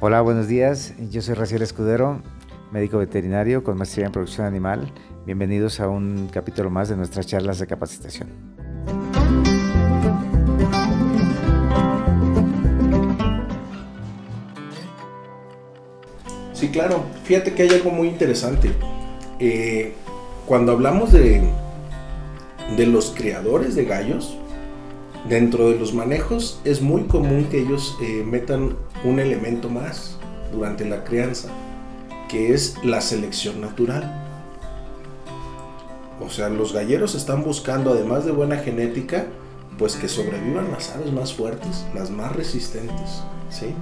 Hola, buenos días. Yo soy Raciel Escudero, médico veterinario con maestría en producción animal. Bienvenidos a un capítulo más de nuestras charlas de capacitación. Sí, claro. Fíjate que hay algo muy interesante. Eh, cuando hablamos de, de los criadores de gallos, dentro de los manejos es muy común que ellos eh, metan un elemento más durante la crianza, que es la selección natural. O sea, los galleros están buscando, además de buena genética, pues que sobrevivan las aves más fuertes, las más resistentes, ¿sí?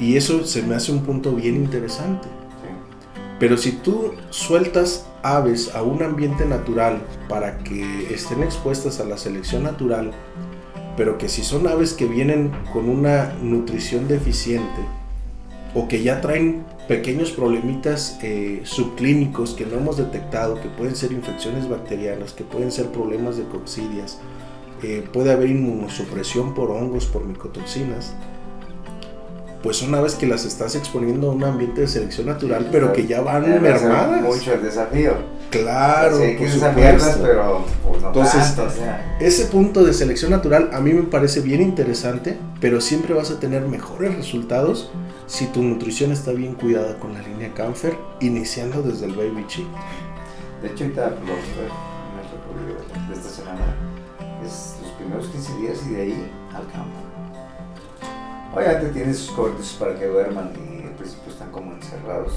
Y eso se me hace un punto bien interesante. Pero si tú sueltas aves a un ambiente natural para que estén expuestas a la selección natural, pero que si son aves que vienen con una nutrición deficiente o que ya traen pequeños problemitas eh, subclínicos que no hemos detectado, que pueden ser infecciones bacterianas, que pueden ser problemas de coccidias, eh, puede haber inmunosupresión por hongos, por micotoxinas, pues son aves que las estás exponiendo a un ambiente de selección natural, pero que ya van mermadas. Mucho el desafío. Claro, Sí, hay que por supuesto. pero pues, no Entonces, tanto, o sea. Ese punto de selección natural a mí me parece bien interesante, pero siempre vas a tener mejores resultados si tu nutrición está bien cuidada con la línea Canfer, iniciando desde el baby chick. De hecho, ahorita lo en el recorrido de esta semana es los primeros 15 días y de ahí al campo. Obviamente tiene sus cortes para que duerman y al principio están como encerrados